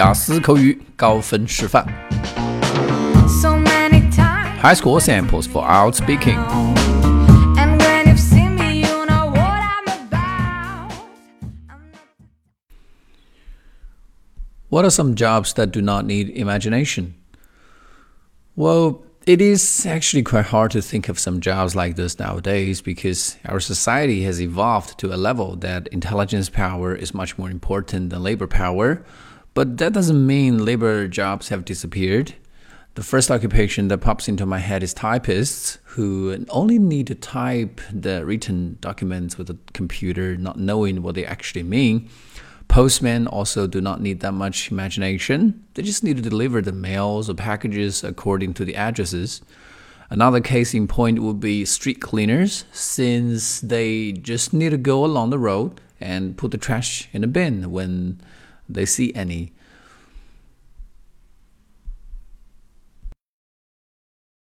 雅思口语高分示范。High school samples for IELTS speaking. What are some jobs that do not need imagination? Well, it is actually quite hard to think of some jobs like this nowadays because our society has evolved to a level that intelligence power is much more important than labor power, but that doesn't mean labor jobs have disappeared. The first occupation that pops into my head is typists, who only need to type the written documents with a computer, not knowing what they actually mean. Postmen also do not need that much imagination. They just need to deliver the mails or packages according to the addresses. Another case in point would be street cleaners, since they just need to go along the road and put the trash in a bin when they see any.